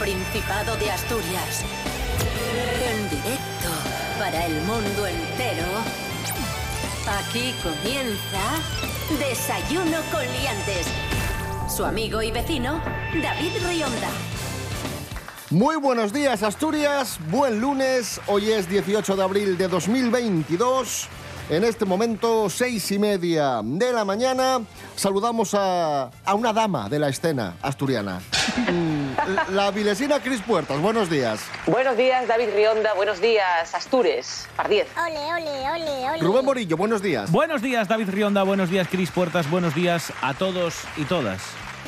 Principado de Asturias. En directo para el mundo entero. Aquí comienza Desayuno con Liantes. Su amigo y vecino, David Rionda. Muy buenos días Asturias, buen lunes, hoy es 18 de abril de 2022. En este momento, seis y media de la mañana, saludamos a, a una dama de la escena asturiana. La vilesina Cris Puertas, buenos días. Buenos días, David Rionda. Buenos días, Astures. Pardiez. Ole, ole, ole, ole. Rubén Morillo, buenos días. Buenos días, David Rionda. Buenos días, Cris Puertas. Buenos días a todos y todas.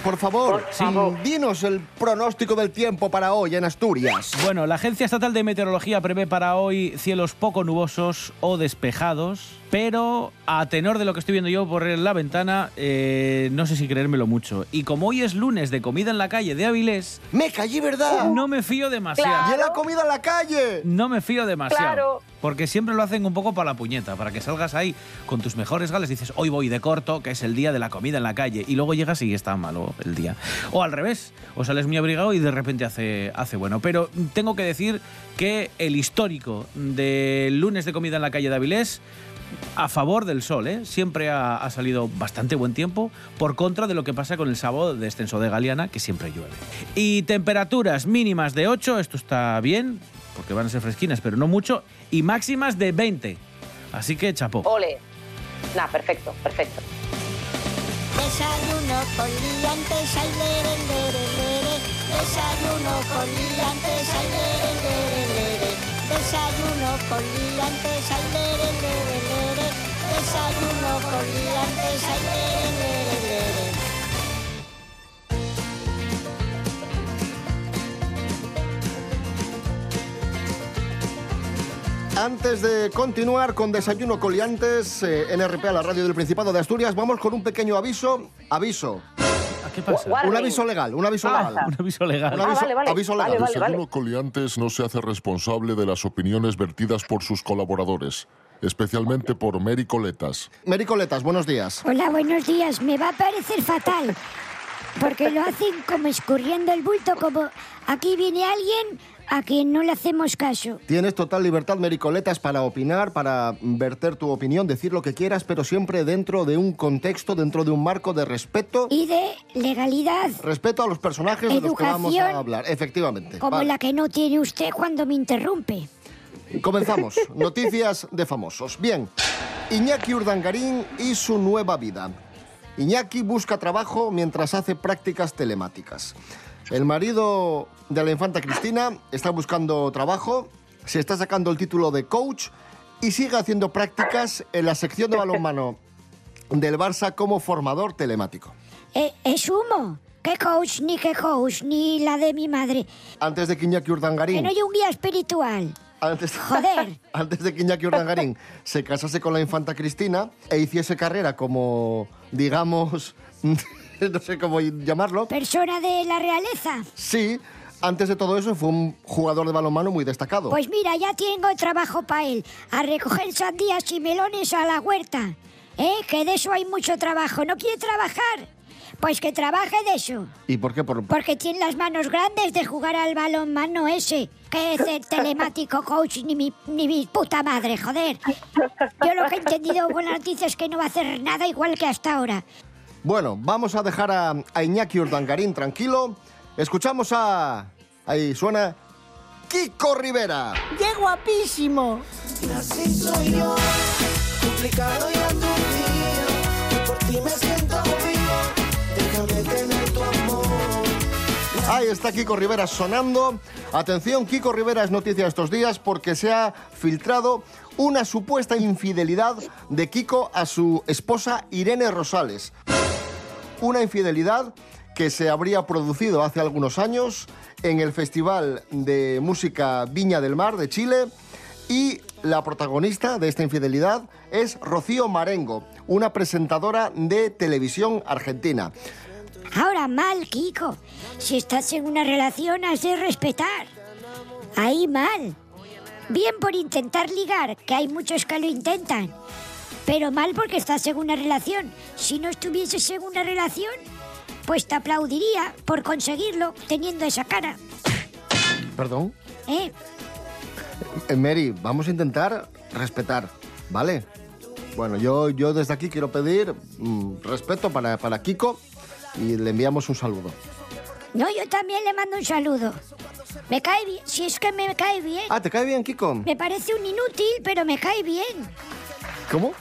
Por favor, Por favor. dinos el pronóstico del tiempo para hoy en Asturias. Bueno, la Agencia Estatal de Meteorología prevé para hoy cielos poco nubosos o despejados, pero a tenor de lo que estoy viendo yo por la ventana, eh, no sé si creérmelo mucho. Y como hoy es lunes de comida en la calle de Avilés, Me callé, ¿verdad? no me fío demasiado. Claro. ¡Y la comida en la calle! No me fío demasiado. Claro. Porque siempre lo hacen un poco para la puñeta, para que salgas ahí con tus mejores gales. Dices, hoy voy de corto, que es el día de la comida en la calle. Y luego llegas y está malo el día. O al revés, o sales muy abrigado y de repente hace, hace bueno. Pero tengo que decir que el histórico del lunes de comida en la calle de Avilés a favor del sol, ¿eh? Siempre ha, ha salido bastante buen tiempo, por contra de lo que pasa con el sábado de descenso de Galeana, que siempre llueve. Y temperaturas mínimas de 8, esto está bien, porque van a ser fresquinas, pero no mucho, y máximas de 20. Así que chapó. Ole. Nah, perfecto, perfecto. Desayuno con liantes, ay, lere, lere, lere. Desayuno con liantes, ay, lere, lere, lere. Desayuno con liantes, ay. Desayuno con liantes, ay. Antes de continuar con Desayuno Coliantes eh, en RP a la radio del Principado de Asturias, vamos con un pequeño aviso. Aviso. ¿A ¿Qué pasa? Warning. Un aviso legal, un aviso Ah. legal. Un aviso legal. Un Ah, aviso, vale, vale. aviso Vale, legal. vale, vale. Desayuno Coliantes no se hace responsable de las opiniones vertidas por sus colaboradores, especialmente por Mary Coletas. Mary Coletas, buenos días. Hola, buenos días. Me va a parecer fatal. Porque lo hacen como escurriendo el bulto, como aquí viene alguien a quien no le hacemos caso. Tienes total libertad, Mary Coletas, para opinar, para verter tu opinión, decir lo que quieras, pero siempre dentro de un contexto, dentro de un marco de respeto. Y de legalidad, Respeto a los personajes de los que vamos a hablar. Efectivamente. como Vale. la que no tiene usted cuando me interrumpe. Comenzamos. Noticias de famosos. Bien, Iñaki Urdangarín y su nueva vida. Iñaki busca trabajo mientras hace prácticas telemáticas. El marido de la infanta Cristina está buscando trabajo, se está sacando el título de coach y sigue haciendo prácticas en la sección de balonmano del Barça como formador telemático. Eh, es humo. ¿Qué coach ni qué coach ni la de mi madre? Antes de que Iñaki Que Urdangarín... no hay un guía espiritual. Antes, Joder. antes de que Iñaki Urdangarín se casase con la infanta Cristina e hiciese carrera como, digamos, no sé cómo llamarlo. Persona de la realeza. Sí, antes de todo eso fue un jugador de balonmano muy destacado. Pues mira, ya tengo trabajo para él. A recoger sandías y melones a la huerta. ¿Eh? Que de eso hay mucho trabajo. ¿No quiere trabajar? Pues que trabaje de eso. ¿Y por qué? Por, Porque tiene las manos grandes de jugar al balonmano ese. Que es el telemático coach ni mi, ni mi puta madre, joder. Yo lo que he entendido con la noticia es que no va a hacer nada igual que hasta ahora. Bueno, vamos a dejar a, a Iñaki Urdangarín tranquilo. Escuchamos a... Ahí suena... Kiko Rivera. ¡Qué guapísimo! Así soy yo, complicado y aturdido. Por ti me siento vivo, déjame tener tu amor. Ahí está Kiko Rivera sonando. Atención, Kiko Rivera es noticia estos días porque se ha filtrado una supuesta infidelidad de Kiko a su esposa Irene Rosales. Una infidelidad que se habría producido hace algunos años en el Festival de Música Viña del Mar de Chile y la protagonista de esta infidelidad es Rocío Marengo, una presentadora de televisión argentina. Ahora mal, Kiko. Si estás en una relación, has de respetar. Ahí mal. Bien por intentar ligar, que hay muchos que lo intentan. Pero mal porque estás en una relación. Si no estuvieses en una relación, pues te aplaudiría por conseguirlo teniendo esa cara. Perdón. ¿Eh? Eh, Mary, vamos a intentar respetar, ¿vale? Bueno, yo, yo desde aquí quiero pedir mm, respeto para, para Kiko y le enviamos un saludo. No, yo también le mando un saludo. Me cae bien, si es que me cae bien. Ah, ¿te cae bien, Kiko? Me parece un inútil, pero me cae bien. ¿Cómo?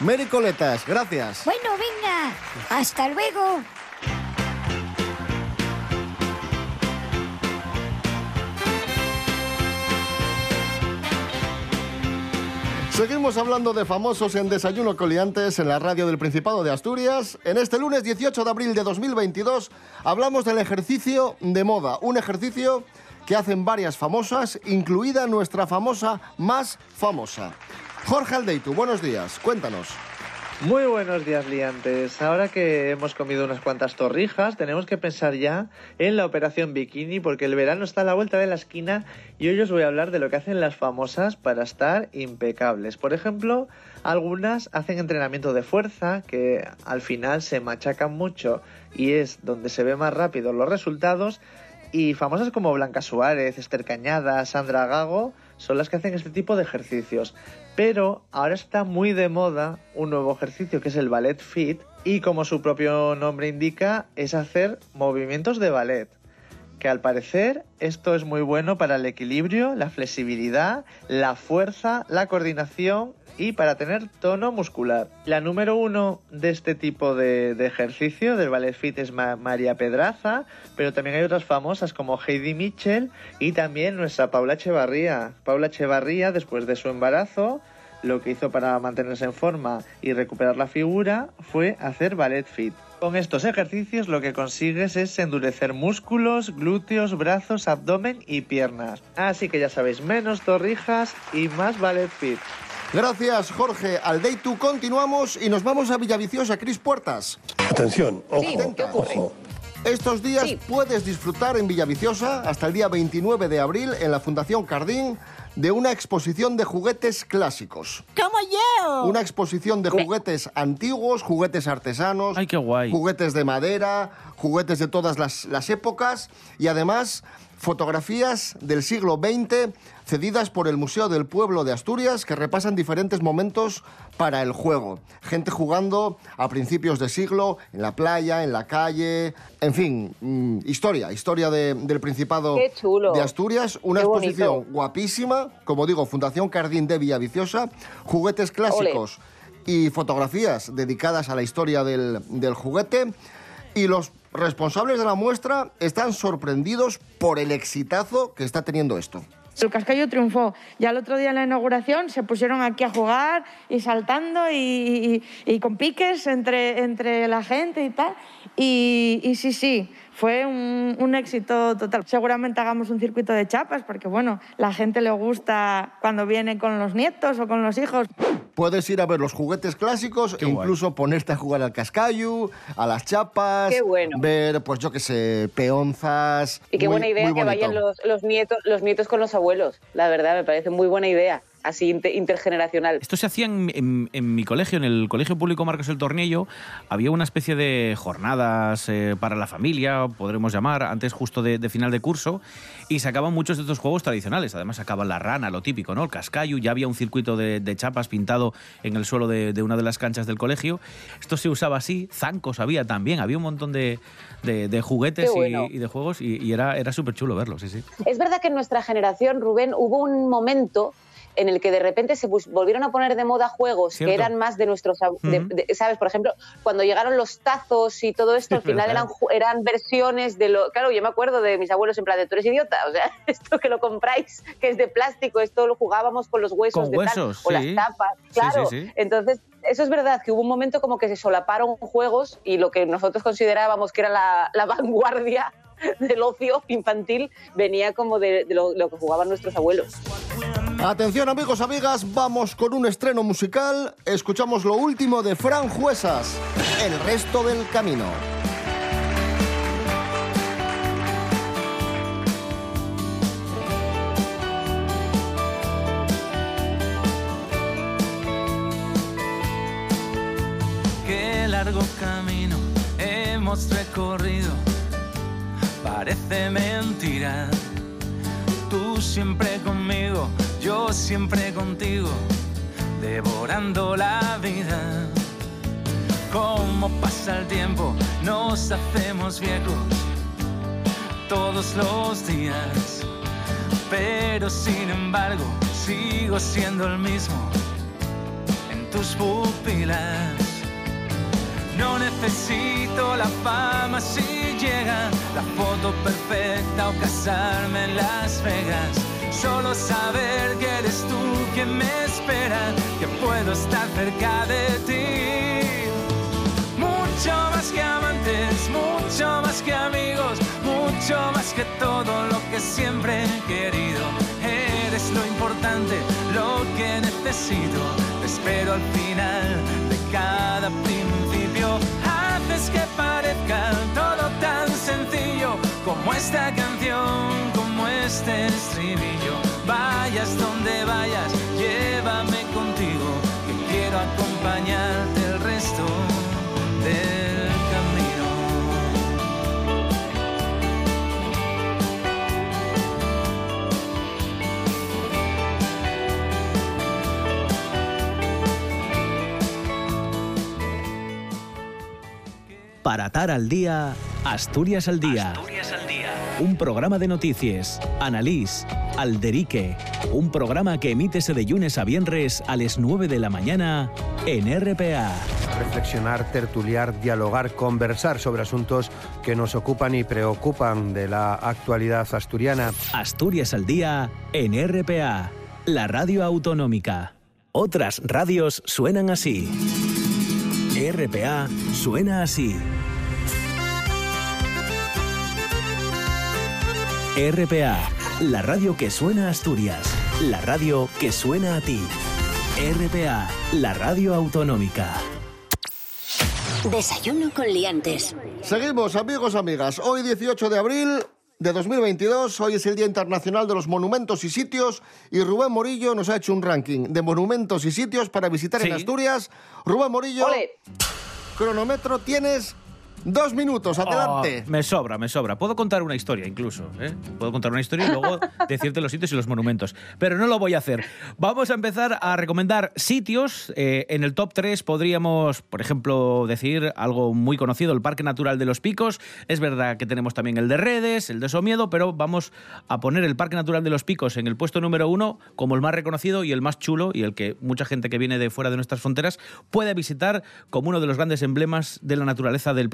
Mary Coletas, gracias. Bueno, venga, hasta luego. Seguimos hablando de famosos en Desayuno Coliantes en la radio del Principado de Asturias. En este lunes 18 de abril de 2022 hablamos del ejercicio de moda, un ejercicio que hacen varias famosas, incluida nuestra famosa más famosa. Jorge Aldeitu, buenos días, cuéntanos. Muy buenos días, liantes. Ahora que hemos comido unas cuantas torrijas, tenemos que pensar ya en la operación bikini, porque el verano está a la vuelta de la esquina y hoy os voy a hablar de lo que hacen las famosas para estar impecables. Por ejemplo, algunas hacen entrenamiento de fuerza, que al final se machacan mucho y es donde se ve más rápido los resultados. Y famosas como Blanca Suárez, Esther Cañada, Sandra Gago son las que hacen este tipo de ejercicios. Pero ahora está muy de moda un nuevo ejercicio que es el ballet fit y como su propio nombre indica es hacer movimientos de ballet. Que al parecer esto es muy bueno para el equilibrio, la flexibilidad, la fuerza, la coordinación y para tener tono muscular. La número uno de este tipo de, ejercicio del ballet fit es Ma- María Pedraza, pero también hay otras famosas como Heidi Mitchell y también nuestra Paula Echevarría. Paula Echevarría, después de su embarazo, lo que hizo para mantenerse en forma y recuperar la figura fue hacer ballet fit. Con estos ejercicios lo que consigues es endurecer músculos, glúteos, brazos, abdomen y piernas. Así que ya sabéis, menos torrijas y más ballet fit. Gracias, Jorge Aldeitu. Continuamos y nos vamos a Villaviciosa, Cris Puertas. Atención, ojo, Sí, ¿qué ocurre? ojo. Estos días Sí. puedes disfrutar en Villaviciosa hasta el día 29 de abril en la Fundación Cardín de una exposición de juguetes clásicos. ¡Como yo! Una exposición de juguetes antiguos, juguetes artesanos, Ay, qué guay. juguetes de madera, juguetes de todas las, las épocas y además fotografías del siglo XX cedidas por el Museo del Pueblo de Asturias que repasan diferentes momentos para el juego. Gente jugando a principios de siglo, en la playa, en la calle, en fin, mm, historia, historia de- del Principado de Asturias. Una Qué exposición bonito. guapísima, como digo, Fundación Cardín de Villaviciosa, juguetes clásicos y fotografías dedicadas a la historia del, del juguete. Y los responsables de la muestra están sorprendidos por el exitazo que está teniendo esto. El Cascayo triunfó. Ya el otro día en la inauguración se pusieron aquí a jugar y saltando y, y- y con piques entre, entre la gente y tal. Y, y sí, sí, fue un, un éxito total. Seguramente hagamos un circuito de chapas porque, bueno, la gente le gusta cuando viene con los nietos o con los hijos. Puedes ir a ver los juguetes clásicos Qué e guay. incluso ponerte a jugar al cascayu, a las chapas, Qué bueno. ver, pues yo qué sé, peonzas. Y qué Muy- buena idea que vayan los nietos, los nietos con los abuelos. La verdad, me parece muy buena idea. Así inter- intergeneracional. Esto se hacía en, en- en mi colegio, en el Colegio Público Marcos el Tornillo. Había una especie de jornadas eh, para la familia, podremos llamar, antes justo de, de final de curso, y sacaban muchos de estos juegos tradicionales. Además sacaban la rana, lo típico, ¿no? El cascayu, ya había un circuito de, de chapas pintado en el suelo de, de una de las canchas del colegio. Esto se usaba así, zancos había también, había un montón de, juguetes Qué y- bueno. y, de juegos, y, y era, era súper chulo verlo, sí, sí. Es verdad que en nuestra generación, Rubén, hubo un momento en el que de repente se volvieron a poner de moda juegos Cierto. que eran más de nuestros... de- de- ¿Sabes? Por ejemplo, cuando llegaron los tazos y todo esto, al final eran, eran versiones de lo... Claro, yo me acuerdo de mis abuelos en plan de, tú eres idiota, o sea, esto que lo compráis, que es de plástico, esto lo jugábamos con los huesos Con de huesos, tal, o sí. las tapas, claro. sí. Entonces, eso es verdad, que hubo un momento como que se solaparon juegos y lo que nosotros considerábamos que era la, la vanguardia del ocio infantil venía como de, de lo, lo que jugaban nuestros abuelos. Atención amigos, amigas, vamos con un estreno musical. Escuchamos lo último de Fran Juesas, El resto del camino. Qué largo camino he hemos recorrido parece mentira. Tú siempre conmigo, siempre contigo, devorando la vida. Cómo pasa el tiempo, nos hacemos viejos todos los días. Pero sin embargo, sigo siendo el mismo en tus pupilas. No necesito la fama si llega la foto perfecta o casarme en Las Vegas. Solo saber que eres tú quien me espera, que puedo estar cerca de ti. Mucho más que amantes, mucho más que amigos, mucho más que todo lo que siempre he querido. Eres lo importante, lo que necesito. Te espero al final de cada principio. Haces que parezca todo tan sencillo como esta canción, como este estribillo. Vayas donde vayas, llévame contigo, que quiero acompañarte el resto del camino. Para atar al día, Asturias al día. Un programa de noticias, Analís, Alderique. Un programa que emítese de lunes a viernes a las 9 de la mañana en RPA. reflexionar, tertuliar, dialogar, conversar sobre asuntos que nos ocupan y preocupan de la actualidad asturiana. Asturias al día en RPA, la radio autonómica. Otras radios suenan así. RPA suena así. RPA, la radio que suena a Asturias, la radio que suena a ti. RPA, la radio autonómica. Desayuno con liantes. Seguimos, amigos, amigas. Hoy, 18 de abril de 2022, hoy es el Día Internacional de los Monumentos y Sitios y Rubén Morillo nos ha hecho un ranking de monumentos y sitios para visitar en. Asturias. Rubén Morillo, Ole. cronómetro, tienes dos minutos, adelante. Oh, me sobra, me sobra. Puedo contar una historia incluso. ¿eh? Puedo contar una historia y luego decirte los sitios y los monumentos. Pero no lo voy a hacer. Vamos a empezar a recomendar sitios. Eh, en el top 3 podríamos, por ejemplo, decir algo muy conocido, el Parque Natural de los Picos. Es verdad que tenemos también el de Redes, el de Somiedo, pero vamos a poner el Parque Natural de los Picos en el puesto número uno como el más reconocido y el más chulo y el que mucha gente que viene de fuera de nuestras fronteras puede visitar como uno de los grandes emblemas de la naturaleza del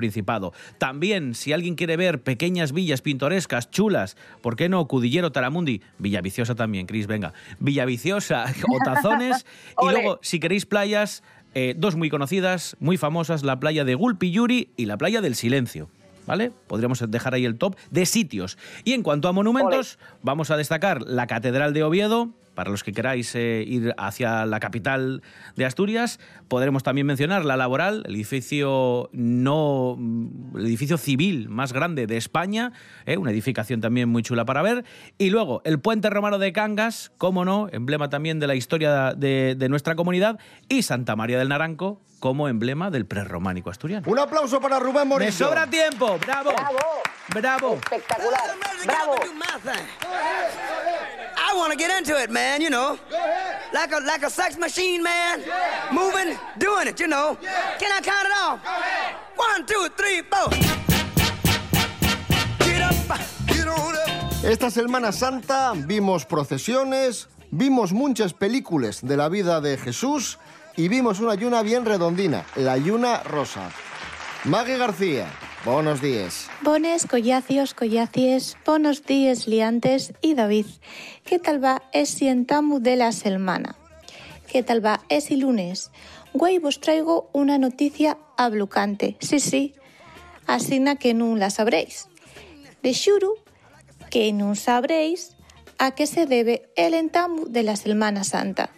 También, si alguien quiere ver pequeñas villas pintorescas, chulas, ¿por qué no? Cudillero, Taramundi, Villaviciosa también, Cris, venga. Villaviciosa o Tazones. y luego, si queréis playas, eh, dos muy conocidas, muy famosas, la playa de Gulpiyuri y la playa del Silencio. ¿Vale? Podríamos dejar ahí el top de sitios. Y en cuanto a monumentos, vamos a destacar la Catedral de Oviedo, para los que queráis eh, ir hacia la capital de Asturias. Podremos también mencionar la Laboral, el edificio no mm, el edificio civil más grande de España, eh, una edificación también muy chula para ver. Y luego el Puente Romano de Cangas, como no, emblema también de la historia de, de nuestra comunidad, y Santa María del Naranco como emblema del prerrománico asturiano. Un aplauso para Rubén Morillo. ¡Me sobra tiempo! ¡Bravo! Bravo. ¡Bravo! Espectacular. Bravo. I want to get into it, man, you know. Like a like a sex machine, man. Moving, doing it, you know. Can I count it off? One, two, three, four. Get up, get on up. Esta Semana Santa vimos procesiones, vimos muchas películas de la vida de Jesús y vimos una yuna bien redondina, la yuna rosa. Maggie García, buenos días. Bones, collacios, collacies, buenos días, liantes y David. ¿Qué tal va ese entamu de la semana? ¿Qué tal va ese lunes? Güey, vos traigo una noticia ablucante. Sí, sí, así na que no la sabréis. De xuro que no sabréis a qué se debe el entamu de la Semana Santa.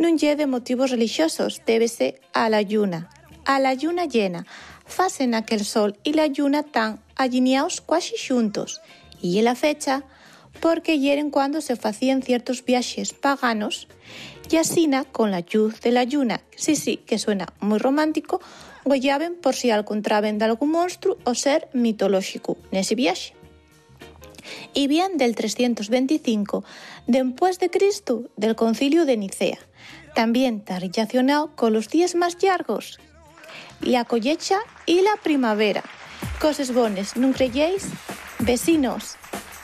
Non lle de motivos religiosos, débese a la lluna. A la lluna llena, facen a que el sol y la lluna tan alineados casi xuntos. Y é la fecha porque hieren cuando se facían ciertos viajes paganos y asina con la luz de la lluna, sí, sí, que suena muy romántico, gollaven por si encontraben de algún monstruo o ser mitolóxico nese viaxe. Y bien del 325 después de Cristo del concilio de Nicea. También está relacionado con los días más largos, la collecha y la primavera. Cosas bones, ¿no creyéis? Vecinos,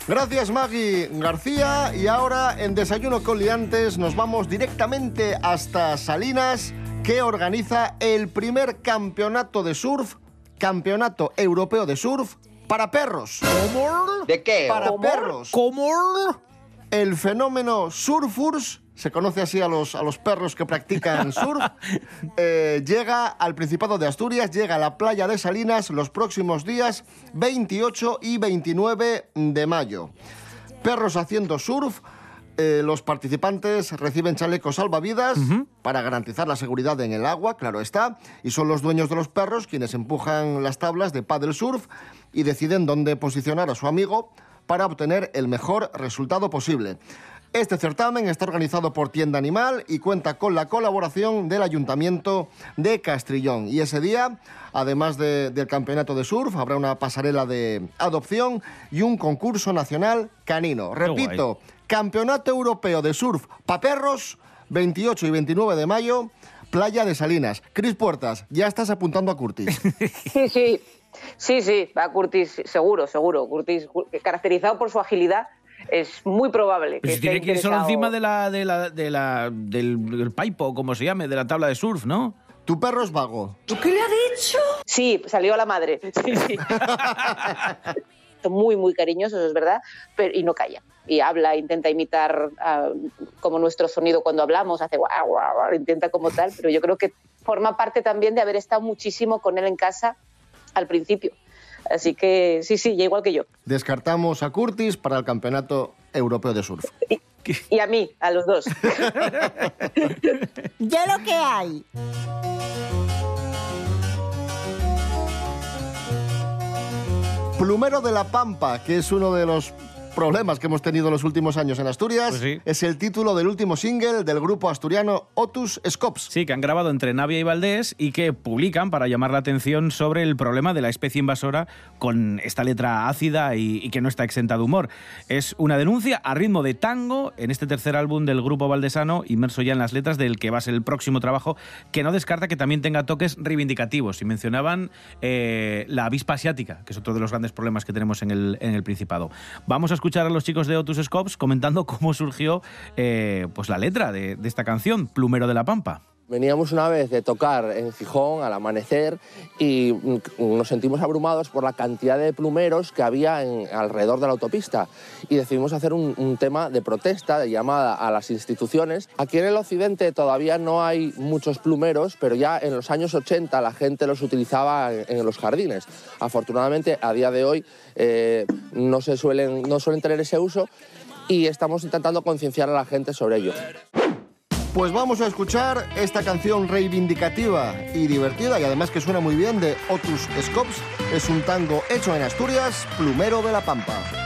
Gracias Maggie García y ahora en Desayuno con Liantes nos vamos directamente hasta Salinas que organiza el primer campeonato de surf, campeonato europeo de surf para perros. ¿Cómo? ¿De qué? Para ¿Cómo? perros. ¿Cómo? El fenómeno Surfurs, se conoce así a los, a los perros que practican surf, eh, llega al Principado de Asturias, llega a la playa de Salinas los próximos días 28 y 29 de mayo. Perros haciendo surf. eh, los participantes reciben chalecos salvavidas para garantizar la seguridad en el agua, claro está, y son los dueños de los perros quienes empujan las tablas de paddle surf y deciden dónde posicionar a su amigo para obtener el mejor resultado posible. Este certamen está organizado por Tienda Animal y cuenta con la colaboración del Ayuntamiento de Castrillón. Y ese día, además de- del campeonato de surf, habrá una pasarela de adopción y un concurso nacional canino. Repito, Campeonato Europeo de Surf para perros, 28 y 29 de mayo, Playa de Salinas. Cris Puertas, ya estás apuntando a Curtis. Sí, sí, sí, sí, va Curtis, seguro, seguro. Curtis, cu- caracterizado por su agilidad, es muy probable que Pues si esté tiene que ir solo encima de la, de la, de la, del, del paipo, como se llame, de la tabla de surf, ¿no? Tu perro es vago. ¿Tú qué le ha dicho? Sí, salió a la madre. Sí, sí. Son muy, muy cariñosos, es verdad, pero, y no calla. Y habla, intenta imitar ah, como nuestro sonido cuando hablamos, hace guau, guau, guau, intenta como tal, pero yo creo que forma parte también de haber estado muchísimo con él en casa al principio. Así que sí, sí, ya igual que yo. Descartamos a Curtis para el Campeonato Europeo de Surf. Y a mí, a los dos. Ya lo que hay. Plumero de la Pampa, que es uno de los problemas que hemos tenido en los últimos años en Asturias, es el título del último single del grupo asturiano Otus Scops. Sí, que han grabado entre Navia y Valdés y que publican para llamar la atención sobre el problema de la especie invasora con esta letra ácida y, y que no está exenta de humor. Es una denuncia a ritmo de tango en este tercer álbum del grupo valdesano, inmerso ya en las letras del que va a ser el próximo trabajo, que no descarta que también tenga toques reivindicativos. Y mencionaban eh, la avispa asiática, que es otro de los grandes problemas que tenemos en el, en el Principado. Vamos a escuchar a los chicos de Otus Scopes comentando cómo surgió eh, pues la letra de esta canción, Plumero de la Pampa. Veníamos una vez de tocar en Gijón al amanecer y mm, nos sentimos abrumados por la cantidad de plumeros que había alrededor de la autopista y decidimos hacer un, tema de protesta, de llamada a las instituciones. Aquí en el occidente todavía no hay muchos plumeros, pero ya en los años 80 la gente los utilizaba en, en los jardines. Afortunadamente a día de hoy eh, no, se suelen, no suelen tener ese uso y estamos intentando concienciar a la gente sobre ello. Pues vamos a escuchar esta canción reivindicativa y divertida y además que suena muy bien de Otus Scops. Es un tango hecho en Asturias, Plumero de la Pampa.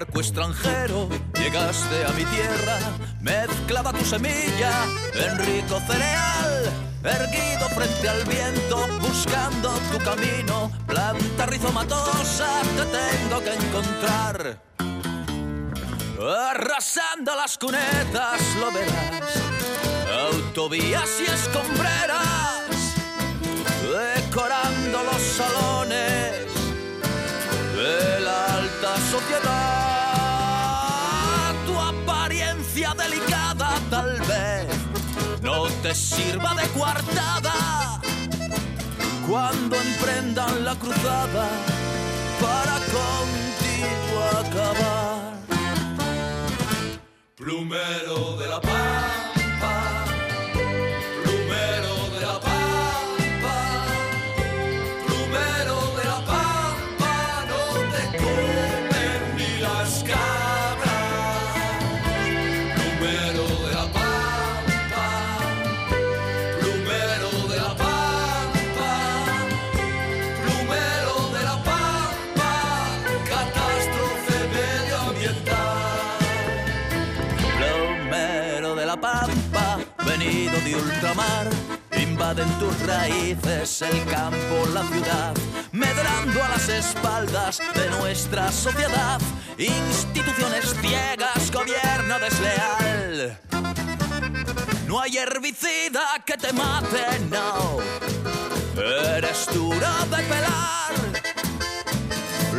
Barco extranjero llegaste a mi tierra, mezclaba tu semilla en rico cereal, erguido frente al viento, buscando tu camino, planta rizomatosa te tengo que encontrar. Arrasando las cunetas lo verás, autovías y escombreras, te sirva de coartada cuando emprendan la cruzada para contigo acabar. Plumero de la pampa, Invaden tus raíces el campo, la ciudad, medrando a las espaldas de nuestra sociedad. Instituciones ciegas, gobierno desleal. No hay herbicida que te mate, no. Eres duro de pelar.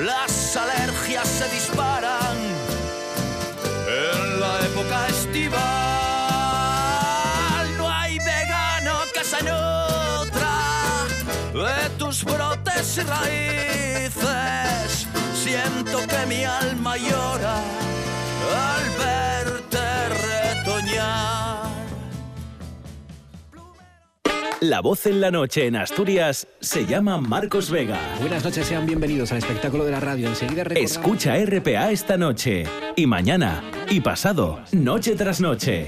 Las alergias se disparan y raíces. Siento que mi alma llora al verte retoñar. La voz en la noche en Asturias se llama Marcos Vega. Buenas noches, sean bienvenidos al espectáculo de la radio. Enseguida Escucha RPA esta noche y mañana y pasado, noche tras noche.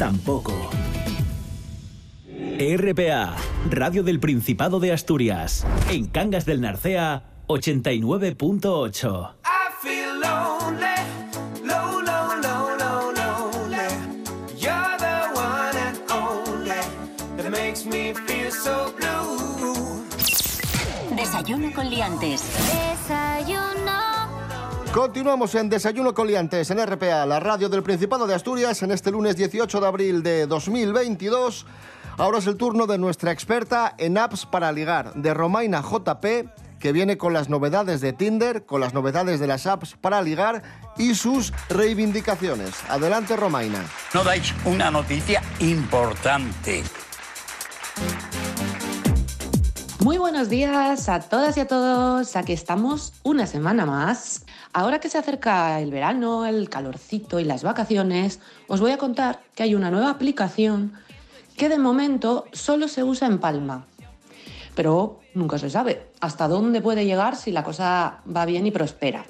tampoco. RPA, Radio del Principado de Asturias. En Cangas del Narcea, 89.8. I feel lonely, low, low, low, low, lonely. You're the one and only that makes me feel so blue. Desayuno con liantes. Desayuno. Continuamos en Desayuno con Liantes en RPA, la radio del Principado de Asturias, en este lunes 18 de abril de 2022. Ahora es el turno de nuestra experta en apps para ligar, de Romaina JP, que viene con las novedades de Tinder, con las novedades de las apps para ligar y sus reivindicaciones. Adelante, Romaina. No dais una noticia importante. Muy buenos días a todas y a todos. Aquí estamos una semana más. Ahora que se acerca el verano, el calorcito y las vacaciones, os voy a contar que hay una nueva aplicación que de momento solo se usa en Palma. Pero nunca se sabe hasta dónde puede llegar si la cosa va bien y prospera.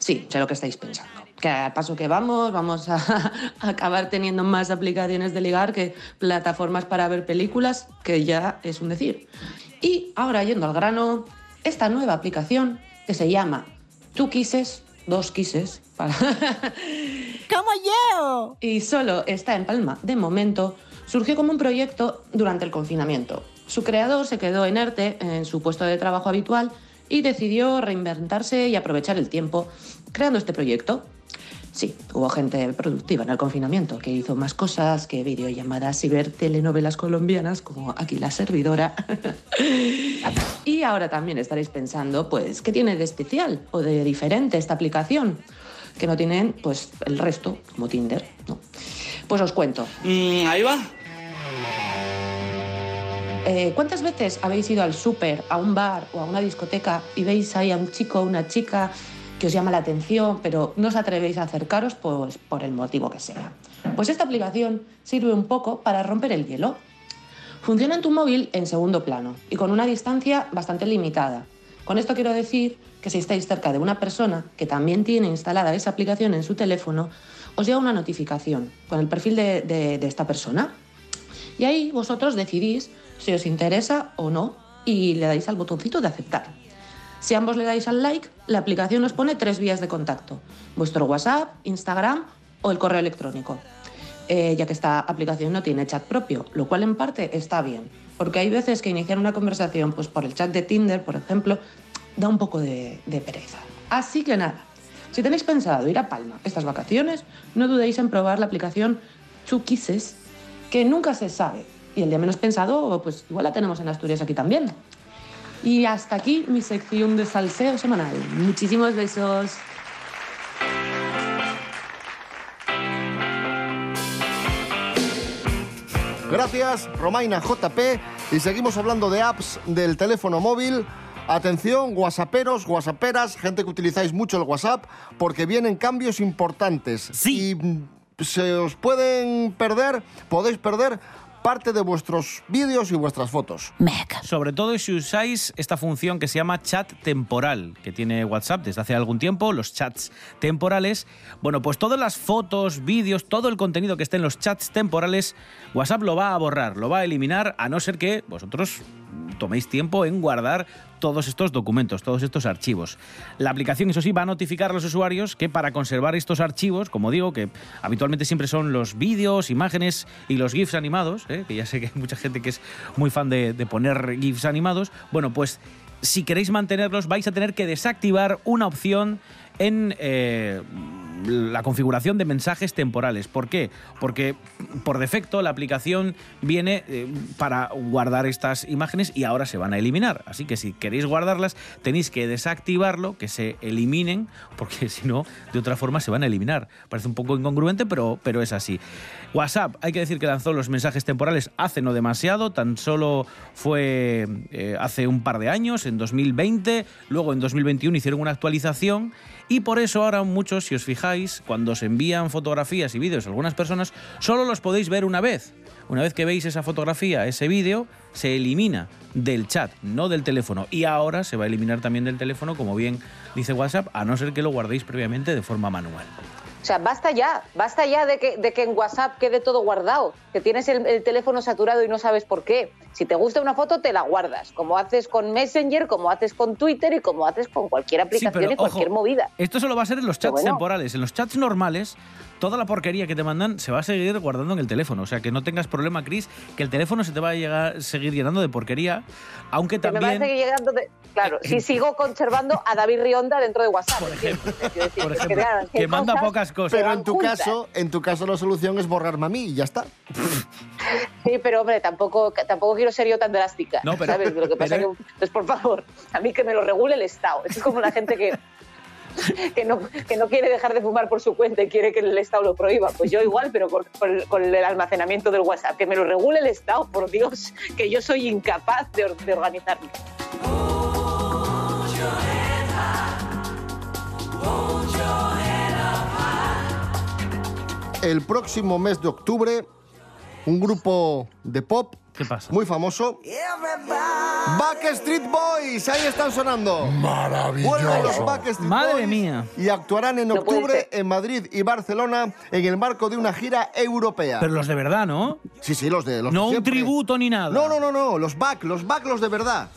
Sí, sé lo que estáis pensando. Que al paso que vamos, vamos a, acabar teniendo más aplicaciones de ligar que plataformas para ver películas, que ya es un decir. Y ahora yendo al grano, esta nueva aplicación que se llama Tú Quises, dos quises, para... ¡Como yo! y solo está en Palma de momento, surgió como un proyecto durante el confinamiento. Su creador se quedó inerte en su puesto de trabajo habitual y decidió reinventarse y aprovechar el tiempo creando este proyecto. Sí, hubo gente productiva en el confinamiento que hizo más cosas que videollamadas y ver telenovelas colombianas como aquí la servidora. y ahora también estaréis pensando, pues, ¿qué tiene de especial o de diferente esta aplicación? Que no tienen, pues, el resto, como Tinder, ¿no? Pues os cuento. ahí va. Eh, ¿Cuántas veces habéis ido al súper, a un bar o a una discoteca y veis ahí a un chico o una chica que os llama la atención, pero no os atrevéis a acercaros pues, por el motivo que sea? Pues esta aplicación sirve un poco para romper el hielo. Funciona en tu móvil en segundo plano y con una distancia bastante limitada. Con esto quiero decir que si estáis cerca de una persona que también tiene instalada esa aplicación en su teléfono, os llega una notificación con el perfil de, de- de esta persona. Y ahí vosotros decidís si os interesa o no y le dais al botoncito de aceptar. Si ambos le dais al like, la aplicación os pone tres vías de contacto. Vuestro WhatsApp, Instagram o el correo electrónico. Eh, ya que esta aplicación no tiene chat propio, lo cual en parte está bien. Porque hay veces que iniciar una conversación pues, por el chat de Tinder, por ejemplo, da un poco de, de pereza. Así que nada, si tenéis pensado ir a Palma estas vacaciones, no dudéis en probar la aplicación Kisses, que nunca se sabe y el día menos pensado, pues igual la tenemos en Asturias aquí también. Y hasta aquí mi sección de salseo semanal. Muchísimos besos. Gracias, Romaina JP. Y seguimos hablando de apps del teléfono móvil. Atención, whatsapperos, whatsapperas, gente que utilizáis mucho el WhatsApp, porque vienen cambios importantes. Sí. Y se os pueden perder, podéis perder parte de vuestros vídeos y vuestras fotos. Sobre todo si usáis esta función que se llama chat temporal, que tiene WhatsApp desde hace algún tiempo, los chats temporales. Bueno, pues todas las fotos, vídeos, todo el contenido que esté en los chats temporales, WhatsApp lo va a borrar, lo va a eliminar, a no ser que vosotros toméis tiempo en guardar todos estos documentos, todos estos archivos. La aplicación, eso sí, va a notificar a los usuarios que para conservar estos archivos, como digo, que habitualmente siempre son los vídeos, imágenes y los GIFs animados, ¿eh? que ya sé que hay mucha gente que es muy fan de, poner GIFs animados, bueno, pues si queréis mantenerlos vais a tener que desactivar una opción en eh, la configuración de mensajes temporales. ¿Por qué? Porque por defecto la aplicación viene eh, para guardar estas imágenes y ahora se van a eliminar. Así que si queréis guardarlas tenéis que desactivarlo, que se eliminen, porque si no, de otra forma se van a eliminar. Parece un poco incongruente, pero, pero es así. WhatsApp, hay que decir que lanzó los mensajes temporales hace no demasiado, tan solo fue eh, hace un par de años, en 2020, luego en 2021 hicieron una actualización y por eso ahora muchos, si os fijáis, cuando se envían fotografías y vídeos a algunas personas, solo los podéis ver una vez. Una vez que veis esa fotografía, ese vídeo, se elimina del chat, no del teléfono. Y ahora se va a eliminar también del teléfono, como bien dice WhatsApp, a no ser que lo guardéis previamente de forma manual. O sea, basta ya, basta ya de que, de que en WhatsApp quede todo guardado, que tienes el, el, teléfono saturado y no sabes por qué. Si te gusta una foto, te la guardas, como haces con Messenger, como haces con Twitter y como haces con cualquier aplicación pero, y cualquier ojo, movida. Esto solo va a ser en los chats bueno. temporales. En los chats normales, toda la porquería que te mandan se va a seguir guardando en el teléfono. O sea, que no tengas problema, Chris, que el teléfono se te va a llegar, seguir llenando de porquería, aunque Que me va a también... seguir llegando de- Claro, si sigo conservando a David Rionda dentro de WhatsApp. Por ejemplo, que manda pocas cosas. Pero en tu caso, en tu caso la solución es borrarme a mí y ya está. Sí, pero hombre, tampoco, tampoco quiero ser yo tan drástica. No, pero- ¿sabes? Lo que pasa pero- que, pues por favor, a mí que me lo regule el Estado. Es como la gente que, que, no, que no quiere dejar de fumar por su cuenta y quiere que el Estado lo prohíba. Pues yo igual, pero con, el, almacenamiento del WhatsApp. Que me lo regule el Estado, por Dios, que yo soy incapaz de organizarme. El próximo mes de octubre, un grupo de pop muy famoso. Backstreet Boys, ahí están sonando. Maravilloso. Vuelven los Backstreet Madre Boys mía. Y actuarán en No puede octubre en Madrid y Barcelona en el marco de una gira europea. Pero los de verdad, ¿no? Sí, sí, los de los No de un siempre. tributo ni nada. No, no, no, no, los back, los back, los de verdad.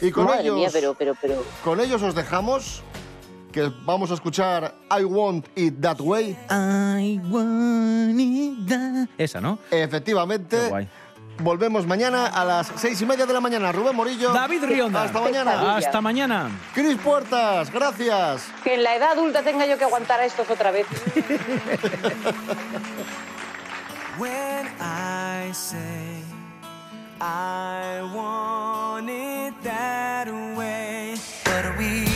Y con Madre ellos, mía, pero, pero, pero. con ellos os dejamos que vamos a escuchar I Want It That Way. I want it that- Esa, ¿no? Efectivamente. Qué guay. Volvemos mañana a las seis y media de la mañana. Rubén Morillo. David Rionda. Hasta mañana. Hasta mañana. Cris Puertas, gracias. Que en la edad adulta tenga yo que aguantar a estos otra vez. When I say I want it that way, but we